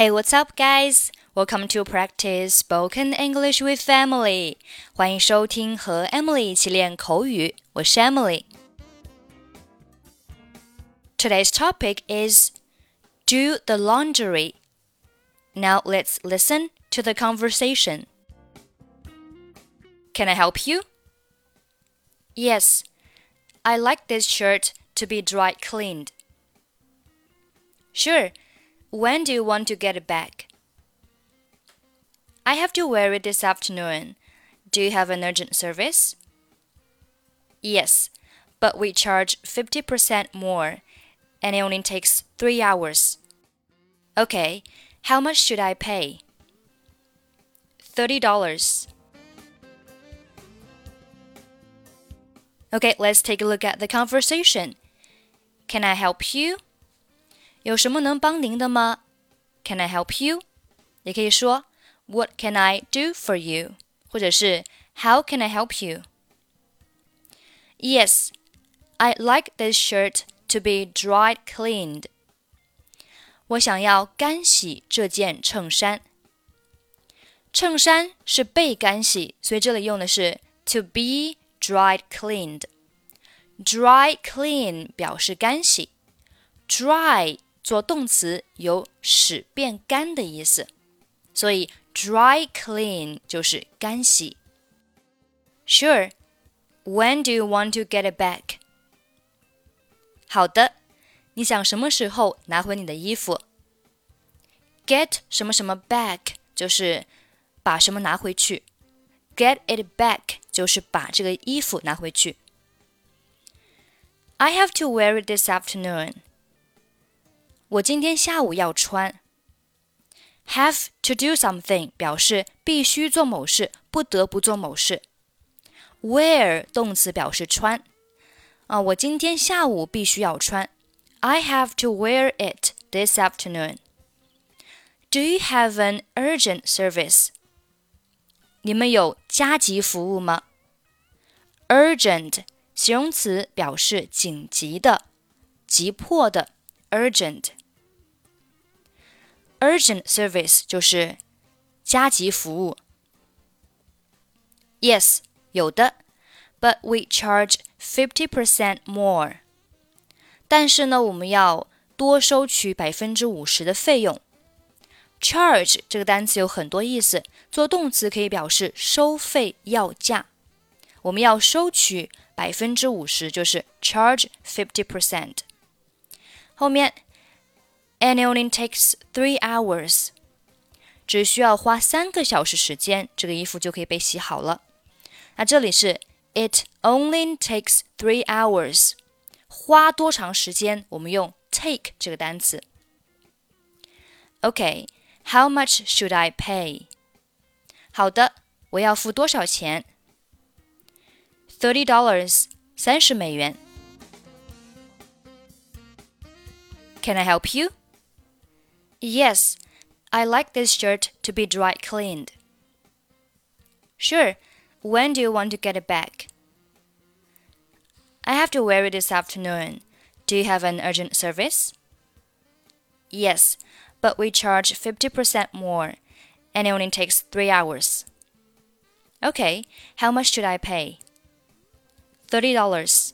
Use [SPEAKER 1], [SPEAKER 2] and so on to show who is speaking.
[SPEAKER 1] Hey, what's up, guys? Welcome to practice spoken English with Emily. 欢迎收听和 Emily 一起练口语，我是 Emily。Today's topic is do the laundry. Now let's listen to the conversation. Can I help you? Yes, I like this shirt to be dry cleaned. Sure. When do you want to get it back? I have to wear it this afternoon. Do you have an urgent service? Yes, but we charge 50% more, and it only takes three hours. Okay, how much should I pay? $30. Okay, let's take a look at the conversation. Can I help you? 有什么能帮您的吗？Can I help you？也可以说 What can I do for you？或者是 How can I help you？Yes, I'd like this shirt to be dry cleaned. 我想要干洗这件衬衫。衬衫是被干洗，所以这里用的是 to be dry cleaned。dry clean 表示干洗，dry 做动词有使变干的意思，所以 dry clean 就是干洗。Sure. When do you want to get it back? 好的，你想什么时候拿回你的衣服？Get 什么什么 back 就是把什么拿回去，get it back 就是把这个衣服拿回去。I have to wear it this afternoon. 我今天下午要穿。Have to do something 表示必须做某事，不得不做某事。Wear 动词表示穿。啊，我今天下午必须要穿。I have to wear it this afternoon. Do you have an urgent service? 你们有加急服务吗？Urgent 形容词表示紧急的、急迫的。Urgent。 Urgent service 就是加急服务。Yes，有的，but we charge fifty percent more。但是呢，我们要多收取百分之五十的费用。Charge 这个单词有很多意思，做动词可以表示收费要价。我们要收取百分之五十，就是 charge fifty percent。后面 and it only takes three hours。只需要花三个小时时间，这个衣服就可以被洗好了。那这里是 it only takes three hours，花多长时间？我们用 take 这个单词。Okay，how much should I pay？好的，我要付多少钱？Thirty dollars，三十美元。Can I help you? Yes, I like this shirt to be dry cleaned. Sure. When do you want to get it back? I have to wear it this afternoon. Do you have an urgent service? Yes, but we charge 50% more, and it only takes three hours. Okay, how much should I pay? $30.